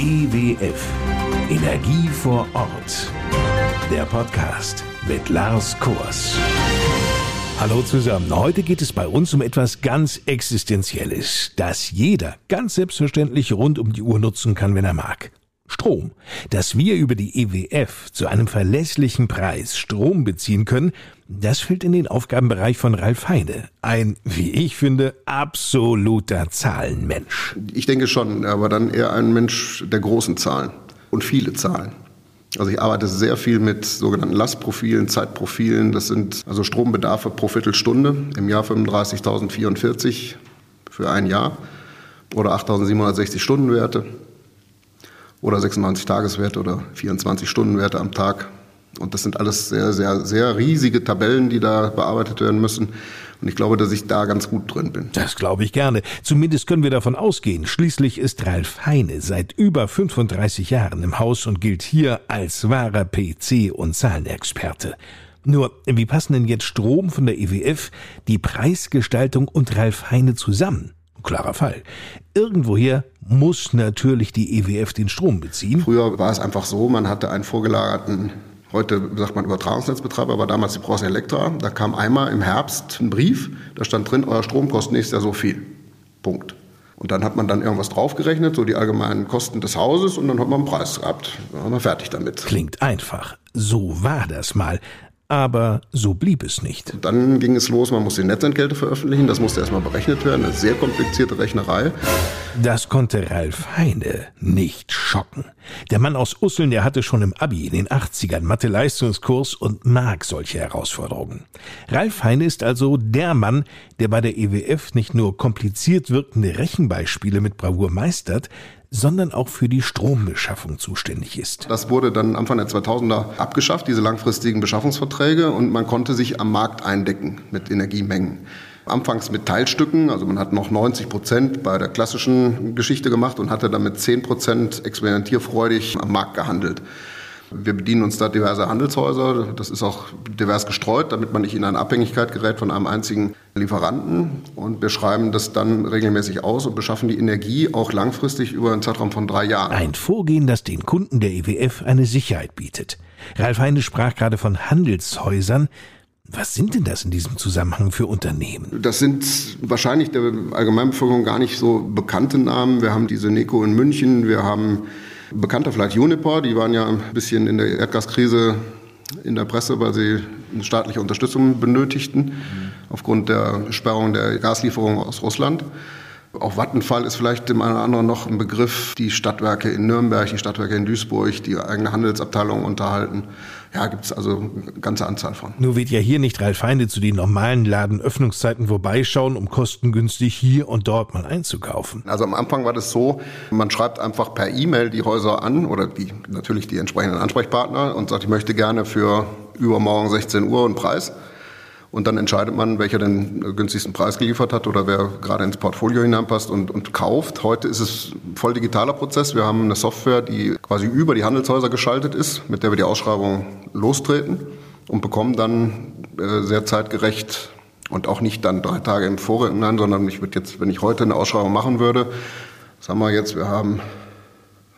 EWF Energie vor Ort. Der Podcast mit Lars Kors. Hallo zusammen. Heute geht es bei uns um etwas ganz Existenzielles, das jeder ganz selbstverständlich rund um die Uhr nutzen kann, wenn er mag. Strom. Dass wir über die EWF zu einem verlässlichen Preis Strom beziehen können, das fällt in den Aufgabenbereich von Ralf Heine. Ein, wie ich finde, absoluter Zahlenmensch. Ich denke schon, aber dann eher ein Mensch der großen Zahlen und viele Zahlen. Also ich arbeite sehr viel mit sogenannten Lastprofilen, Zeitprofilen. Das sind also Strombedarfe pro Viertelstunde. Im Jahr 35.044 für ein Jahr oder 8.760 Stundenwerte oder 96 Tageswerte oder 24 Stundenwerte am Tag. Und das sind alles sehr, sehr, sehr riesige Tabellen, die da bearbeitet werden müssen. Und ich glaube, dass ich da ganz gut drin bin. Das glaube ich gerne. Zumindest können wir davon ausgehen. Schließlich ist Ralf Heine seit über 35 Jahren im Haus und gilt hier als wahrer PC- und Zahlenexperte. Nur, wie passen denn jetzt Strom von der EWF, die Preisgestaltung und Ralf Heine zusammen? Klarer Fall. Irgendwoher muss natürlich die EWF den Strom beziehen. Früher war es einfach so, man hatte einen vorgelagerten Heute sagt man Übertragungsnetzbetreiber, aber damals die Bros Elektra. Da kam einmal im Herbst ein Brief, da stand drin, euer Strom kostet nächstes Jahr so viel. Punkt. Und dann hat man dann irgendwas draufgerechnet, so die allgemeinen Kosten des Hauses, und dann hat man einen Preis gehabt. Dann war man fertig damit. Klingt einfach. So war das mal. Aber so blieb es nicht. Dann ging es los, man musste die Netzentgelte veröffentlichen, das musste erstmal berechnet werden, eine sehr komplizierte Rechnerei. Das konnte Ralf Heine nicht schocken. Der Mann aus Usseln, der hatte schon im Abi in den 80ern Mathe-Leistungskurs und mag solche Herausforderungen. Ralf Heine ist also der Mann, der bei der EWF nicht nur kompliziert wirkende Rechenbeispiele mit Bravour meistert, sondern auch für die Strombeschaffung zuständig ist. Das wurde dann Anfang der 2000er abgeschafft, diese langfristigen Beschaffungsverträge, und man konnte sich am Markt eindecken mit Energiemengen. Anfangs mit Teilstücken, also man hat noch 90 Prozent bei der klassischen Geschichte gemacht und hatte damit 10 Prozent experimentierfreudig am Markt gehandelt. Wir bedienen uns da diverse Handelshäuser. Das ist auch divers gestreut, damit man nicht in eine Abhängigkeit gerät von einem einzigen Lieferanten. Und wir schreiben das dann regelmäßig aus und beschaffen die Energie auch langfristig über einen Zeitraum von drei Jahren. Ein Vorgehen, das den Kunden der EWF eine Sicherheit bietet. Ralf Heine sprach gerade von Handelshäusern. Was sind denn das in diesem Zusammenhang für Unternehmen? Das sind wahrscheinlich der Allgemeinbevölkerung gar nicht so bekannte Namen. Wir haben diese Neco in München, wir haben Bekannter vielleicht Uniper, die waren ja ein bisschen in der Erdgaskrise in der Presse, weil sie eine staatliche Unterstützung benötigten, mhm. aufgrund der Sperrung der Gaslieferungen aus Russland. Auch Vattenfall ist vielleicht dem einen oder anderen noch ein Begriff. Die Stadtwerke in Nürnberg, die Stadtwerke in Duisburg, die eigene Handelsabteilung unterhalten. Ja, gibt es also eine ganze Anzahl von. Nur wird ja hier nicht Ralf Feinde zu den normalen Ladenöffnungszeiten vorbeischauen, um kostengünstig hier und dort mal einzukaufen. Also am Anfang war das so, man schreibt einfach per E-Mail die Häuser an oder die, natürlich die entsprechenden Ansprechpartner und sagt, ich möchte gerne für übermorgen 16 Uhr einen Preis. Und dann entscheidet man, welcher den günstigsten Preis geliefert hat oder wer gerade ins Portfolio hineinpasst und, und kauft. Heute ist es voll digitaler Prozess. Wir haben eine Software, die quasi über die Handelshäuser geschaltet ist, mit der wir die Ausschreibung lostreten und bekommen dann äh, sehr zeitgerecht und auch nicht dann drei Tage im Vorhinein, sondern ich würde jetzt, wenn ich heute eine Ausschreibung machen würde, sagen wir jetzt, wir haben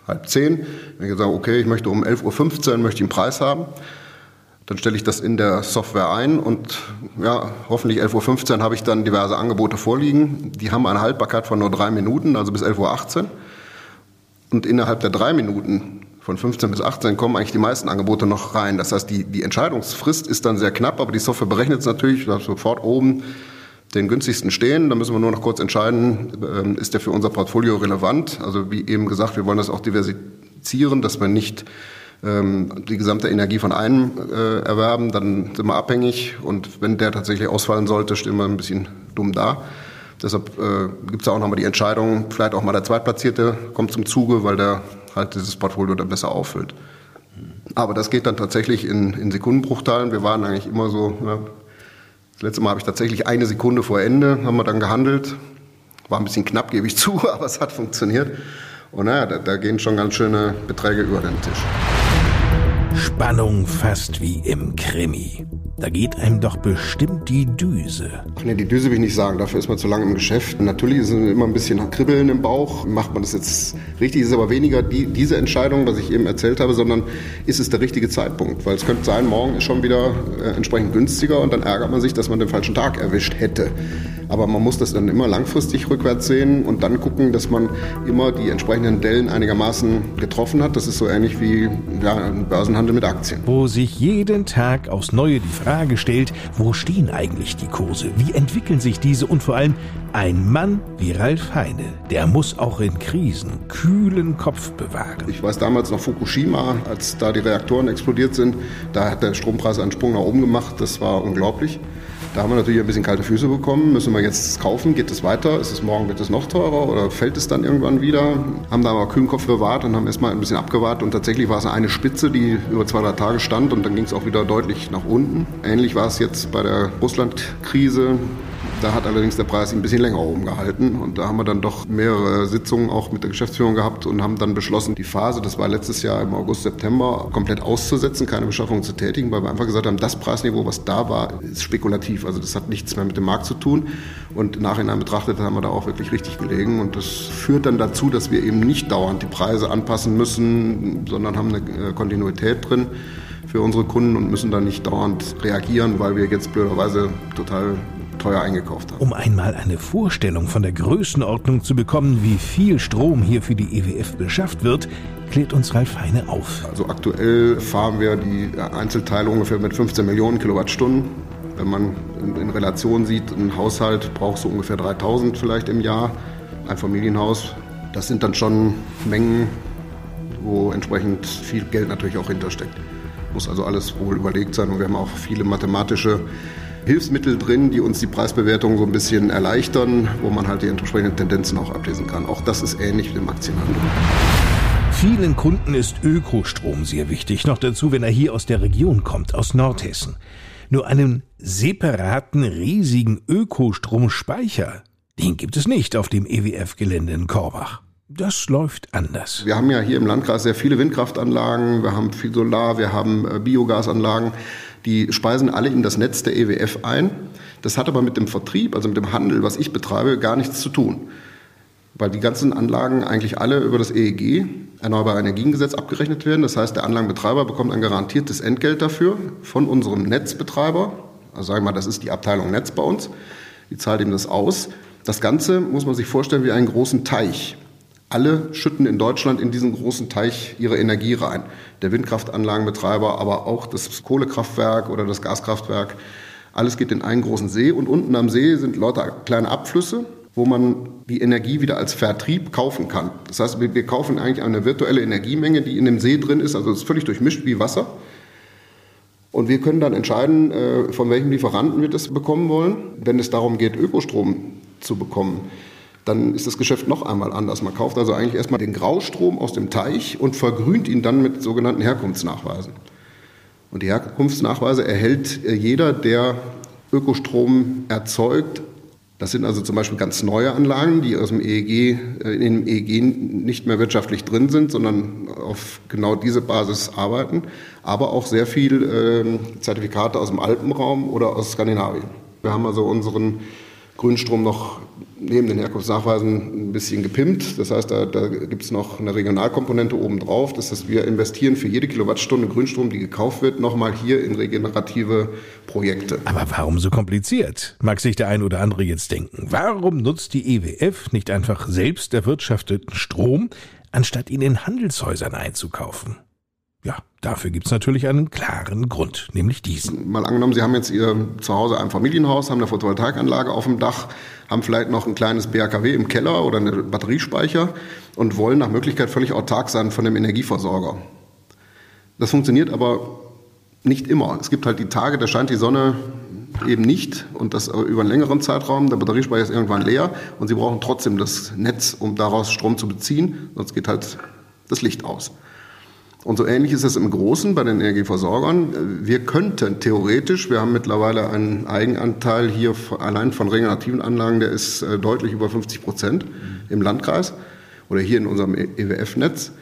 halb zehn, wenn ich sage, okay, ich möchte um 11.15 Uhr möchte ich einen Preis haben, dann stelle ich das in der Software ein und ja, hoffentlich 11.15 Uhr habe ich dann diverse Angebote vorliegen. Die haben eine Haltbarkeit von nur drei Minuten, also bis 11.18 Uhr. Und innerhalb der drei Minuten von 15 bis 18 kommen eigentlich die meisten Angebote noch rein. Das heißt, die, die Entscheidungsfrist ist dann sehr knapp, aber die Software berechnet es natürlich, sofort oben den günstigsten stehen. Da müssen wir nur noch kurz entscheiden, ähm, ist der für unser Portfolio relevant? Also wie eben gesagt, wir wollen das auch diversifizieren, dass wir nicht ähm, die gesamte Energie von einem äh, erwerben, dann sind wir abhängig und wenn der tatsächlich ausfallen sollte, stehen wir ein bisschen dumm da. Deshalb äh, gibt es auch nochmal die Entscheidung, vielleicht auch mal der Zweitplatzierte kommt zum Zuge, weil der halt dieses Portfolio dann besser auffüllt. Aber das geht dann tatsächlich in, in Sekundenbruchteilen. Wir waren eigentlich immer so, ja, das letzte Mal habe ich tatsächlich eine Sekunde vor Ende, haben wir dann gehandelt. War ein bisschen knapp, gebe ich zu, aber es hat funktioniert. Und naja, da, da gehen schon ganz schöne Beträge über den Tisch. Spannung fast wie im Krimi. Da geht einem doch bestimmt die Düse. Ach nee, die Düse will ich nicht sagen, dafür ist man zu lange im Geschäft. Natürlich ist es immer ein bisschen Kribbeln im Bauch. Macht man das jetzt richtig, ist aber weniger die, diese Entscheidung, was ich eben erzählt habe, sondern ist es der richtige Zeitpunkt? Weil es könnte sein, morgen ist schon wieder äh, entsprechend günstiger und dann ärgert man sich, dass man den falschen Tag erwischt hätte. Aber man muss das dann immer langfristig rückwärts sehen und dann gucken, dass man immer die entsprechenden Dellen einigermaßen getroffen hat. Das ist so ähnlich wie ja, ein Börsenhandel mit Aktien. Wo sich jeden Tag aufs Neue die Frage stellt, wo stehen eigentlich die Kurse? Wie entwickeln sich diese? Und vor allem ein Mann wie Ralf Heine, der muss auch in Krisen kühlen Kopf bewahren. Ich weiß damals noch Fukushima, als da die Reaktoren explodiert sind, da hat der Strompreis einen Sprung nach oben gemacht. Das war unglaublich. Da haben wir natürlich ein bisschen kalte Füße bekommen. Müssen wir jetzt kaufen? Geht es weiter? Ist es morgen, wird es noch teurer oder fällt es dann irgendwann wieder? Haben da aber kühlen Kopf bewahrt und haben erstmal ein bisschen abgewartet. Und tatsächlich war es eine Spitze, die über zwei, drei Tage stand und dann ging es auch wieder deutlich nach unten. Ähnlich war es jetzt bei der Russland-Krise. Da hat allerdings der Preis ein bisschen länger oben gehalten und da haben wir dann doch mehrere Sitzungen auch mit der Geschäftsführung gehabt und haben dann beschlossen, die Phase, das war letztes Jahr im August, September, komplett auszusetzen, keine Beschaffung zu tätigen, weil wir einfach gesagt haben, das Preisniveau, was da war, ist spekulativ. Also das hat nichts mehr mit dem Markt zu tun. Und im Nachhinein betrachtet haben wir da auch wirklich richtig gelegen. Und das führt dann dazu, dass wir eben nicht dauernd die Preise anpassen müssen, sondern haben eine äh, Kontinuität drin für unsere Kunden und müssen dann nicht dauernd reagieren, weil wir jetzt blöderweise total teuer eingekauft haben. Um einmal eine Vorstellung von der Größenordnung zu bekommen, wie viel Strom hier für die EWF beschafft wird, klärt uns Ralf Heine auf. Also aktuell fahren wir die Einzelteile ungefähr mit 15 Millionen Kilowattstunden. Wenn man in, Relation sieht, ein Haushalt braucht so ungefähr 3000 vielleicht im Jahr, ein Familienhaus. Das sind dann schon Mengen, wo entsprechend viel Geld natürlich auch hintersteckt. Muss also alles wohl überlegt sein und wir haben auch viele mathematische Hilfsmittel drin, die uns die Preisbewertung so ein bisschen erleichtern, wo man halt die entsprechenden Tendenzen auch ablesen kann. Auch das ist ähnlich wie im Aktienhandel. Vielen Kunden ist Ökostrom sehr wichtig, noch dazu, wenn er hier aus der Region kommt, aus Nordhessen. Nur einen separaten, riesigen Ökostromspeicher, den gibt es nicht auf dem EWF-Gelände in Korbach. Das läuft anders. Wir haben ja hier im Landkreis sehr viele Windkraftanlagen, wir haben viel Solar, wir haben äh, Biogasanlagen. Die speisen alle in das Netz der EWF ein. Das hat aber mit dem Vertrieb, also mit dem Handel, was ich betreibe, gar nichts zu tun. Weil die ganzen Anlagen eigentlich alle über das EEG, Erneuerbare Energiengesetz, abgerechnet werden. Das heißt, der Anlagenbetreiber bekommt ein garantiertes Entgelt dafür von unserem Netzbetreiber. Also sagen wir mal, das ist die Abteilung Netz bei uns. Die zahlt ihm das aus. Das Ganze muss man sich vorstellen wie einen großen Teich. Alle schütten in Deutschland in diesen großen Teich ihre Energie rein. Der Windkraftanlagenbetreiber, aber auch das Kohlekraftwerk oder das Gaskraftwerk. Alles geht in einen großen See und unten am See sind lauter kleine Abflüsse, wo man die Energie wieder als Vertrieb kaufen kann. Das heißt, wir, kaufen eigentlich eine virtuelle Energiemenge, die in dem See drin ist, also es ist völlig durchmischt wie Wasser. Und wir können dann entscheiden, äh, von welchem Lieferanten wir das bekommen wollen, wenn es darum geht, Ökostrom zu bekommen dann ist das Geschäft noch einmal anders. Man kauft also eigentlich erstmal den Graustrom aus dem Teich und vergrünt ihn dann mit sogenannten Herkunftsnachweisen. Und die Herkunftsnachweise erhält äh, jeder, der Ökostrom erzeugt. Das sind also zum Beispiel ganz neue Anlagen, die aus dem EEG, äh, in dem EEG nicht mehr wirtschaftlich drin sind, sondern auf genau diese Basis arbeiten. Aber auch sehr viel äh, Zertifikate aus dem Alpenraum oder aus Skandinavien. Wir haben also unseren Grünstrom noch neben den Herkunftsnachweisen ein bisschen gepimpt. Das heißt, da, da gibt es noch eine Regionalkomponente obendrauf. Das heißt, wir investieren für jede Kilowattstunde Grünstrom, die gekauft wird, nochmal hier in regenerative Projekte. Aber warum so kompliziert? Mag sich der ein oder andere jetzt denken. Warum nutzt die EWF nicht einfach selbst erwirtschafteten Strom, anstatt ihn in Handelshäusern einzukaufen? Ja, dafür gibt's natürlich einen klaren Grund, nämlich diesen. Mal angenommen, Sie haben jetzt Ihr Zuhause ein Familienhaus, haben eine Photovoltaikanlage auf dem Dach, haben vielleicht noch ein kleines BHKW im Keller oder einen Batteriespeicher und wollen nach Möglichkeit völlig autark sein von dem Energieversorger. Das funktioniert aber nicht immer. Es gibt halt die Tage, da scheint die Sonne eben nicht und das über einen längeren Zeitraum. Der Batteriespeicher ist irgendwann leer und Sie brauchen trotzdem das Netz, um daraus Strom zu beziehen, sonst geht halt das Licht aus. Und so ähnlich ist es im Großen bei den Energieversorgern. Wir könnten theoretisch, wir haben mittlerweile einen Eigenanteil hier allein von regenerativen Anlagen, der ist äh, deutlich über 50 Prozent im Landkreis oder hier in unserem EWF-Netz.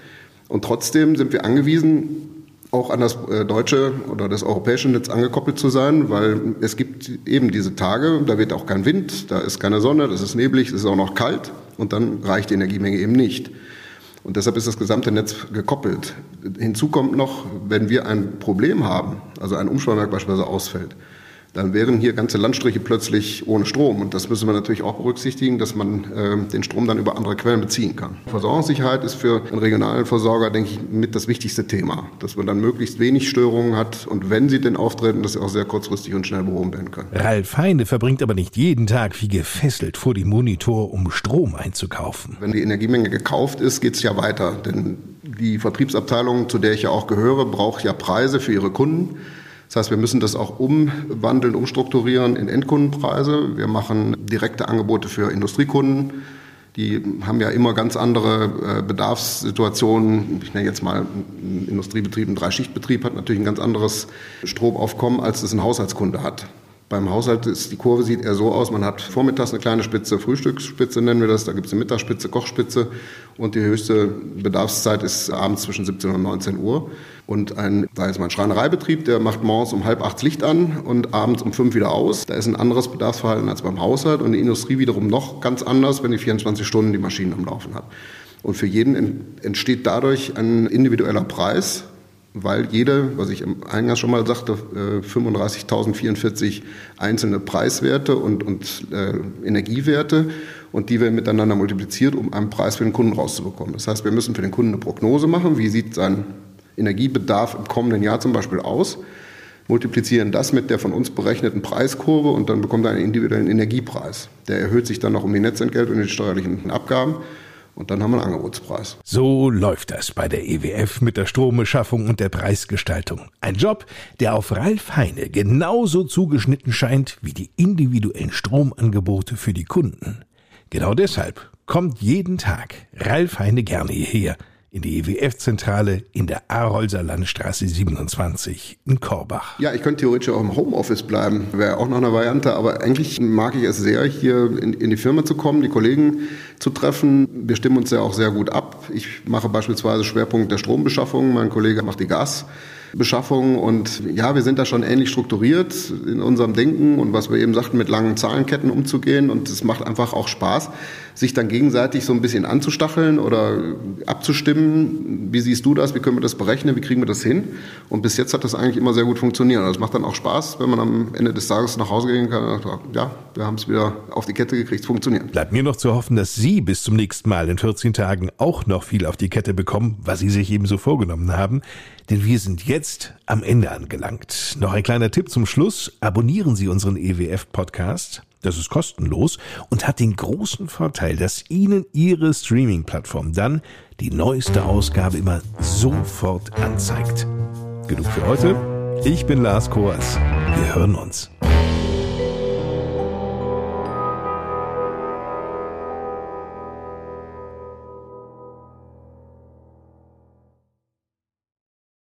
Und trotzdem sind wir angewiesen, auch an das äh, deutsche oder das europäische Netz angekoppelt zu sein, weil es gibt eben diese Tage, da wird auch kein Wind, da ist keine Sonne, das ist neblig, es ist auch noch kalt und dann reicht die Energiemenge eben nicht. Und deshalb ist das gesamte Netz gekoppelt. Hinzu kommt noch, wenn wir ein Problem haben, also ein Umspannwerk beispielsweise ausfällt, dann wären hier ganze Landstriche plötzlich ohne Strom. Und das müssen wir natürlich auch berücksichtigen, dass man äh, den Strom dann über andere Quellen beziehen kann. Versorgungssicherheit ist für einen regionalen Versorger, denke ich, mit das wichtigste Thema. Dass man dann möglichst wenig Störungen hat und wenn sie denn auftreten, dass sie auch sehr kurzfristig und schnell behoben werden können. Ralf Heine verbringt aber nicht jeden Tag wie gefesselt vor dem Monitor, um Strom einzukaufen. Wenn die Energiemenge gekauft ist, geht es ja weiter. Denn die Vertriebsabteilung, zu der ich ja auch gehöre, braucht ja Preise für ihre Kunden. Das heißt, wir müssen das auch umwandeln, umstrukturieren in Endkundenpreise. Wir machen direkte Angebote für Industriekunden. Die haben ja immer ganz andere äh, Bedarfssituationen. Ich nenne jetzt mal einen Industriebetrieb, ein Dreischichtbetrieb hat natürlich ein ganz anderes Stromaufkommen, als es ein Haushaltskunde hat. Beim Haushalt ist die Kurve sieht eher so aus, man hat vormittags eine kleine Spitze, Frühstücksspitze nennen wir das, da gibt es eine Mittagsspitze, Kochspitze und die höchste Bedarfszeit ist abends zwischen 17 und 19 Uhr. Und ein, da ist mein Schreinereibetrieb, der macht morgens um halb acht Licht an und abends um fünf wieder aus. Da ist ein anderes Bedarfsverhalten als beim Haushalt und die Industrie wiederum noch ganz anders, wenn die 24 Stunden die Maschinen am Laufen hat. Und für jeden entsteht dadurch ein individueller Preis, weil jede, was ich eingangs schon mal sagte, 35.044 äh, einzelne Preiswerte und, und äh, Energiewerte und die werden miteinander multipliziert, um einen Preis für den Kunden rauszubekommen. Das heißt, wir müssen für den Kunden eine Prognose machen, wie sieht sein Energiebedarf im kommenden Jahr zum Beispiel aus, multiplizieren das mit der von uns berechneten Preiskurve und dann bekommt er einen individuellen Energiepreis. Der erhöht sich dann noch um die Netzentgelte und die steuerlichen Abgaben. Und dann haben wir einen Angebotspreis. So läuft das bei der EWF mit der Strombeschaffung und der Preisgestaltung. Ein Job, der auf Ralf Heine genauso zugeschnitten scheint wie die individuellen Stromangebote für die Kunden. Genau deshalb kommt jeden Tag Ralf Heine gerne hierher in die EWF-Zentrale in der Arolser Landstraße 27 in Korbach. Ja, ich könnte theoretisch auch im Homeoffice bleiben, wäre auch noch eine Variante, aber eigentlich mag ich es sehr, hier in, in, die Firma zu kommen, die Kollegen zu treffen. Wir stimmen uns ja auch sehr gut ab. Ich mache beispielsweise Schwerpunkt der Strombeschaffung, mein Kollege macht die Gas. Beschaffung. Und ja, wir sind da schon ähnlich strukturiert in unserem Denken und was wir eben sagten, mit langen Zahlenketten umzugehen. Und es macht einfach auch Spaß, sich dann gegenseitig so ein bisschen anzustacheln oder abzustimmen. Wie siehst du das? Wie können wir das berechnen? Wie kriegen wir das hin? Und bis jetzt hat das eigentlich immer sehr gut funktioniert. Und das macht dann auch Spaß, wenn man am Ende des Tages nach Hause gehen kann. Und sagt, ja, wir haben es wieder auf die Kette gekriegt, es funktioniert. Bleibt mir noch zu hoffen, dass Sie bis zum nächsten Mal in 14 Tagen auch noch viel auf die Kette bekommen, was Sie sich eben so vorgenommen haben. Denn wir sind jetzt am Ende angelangt. Noch ein kleiner Tipp zum Schluss. Abonnieren Sie unseren EWF-Podcast. Das ist kostenlos und hat den großen Vorteil, dass Ihnen Ihre Streaming-Plattform dann die neueste Ausgabe immer sofort anzeigt. Genug für heute. Ich bin Lars Koas. Wir hören uns.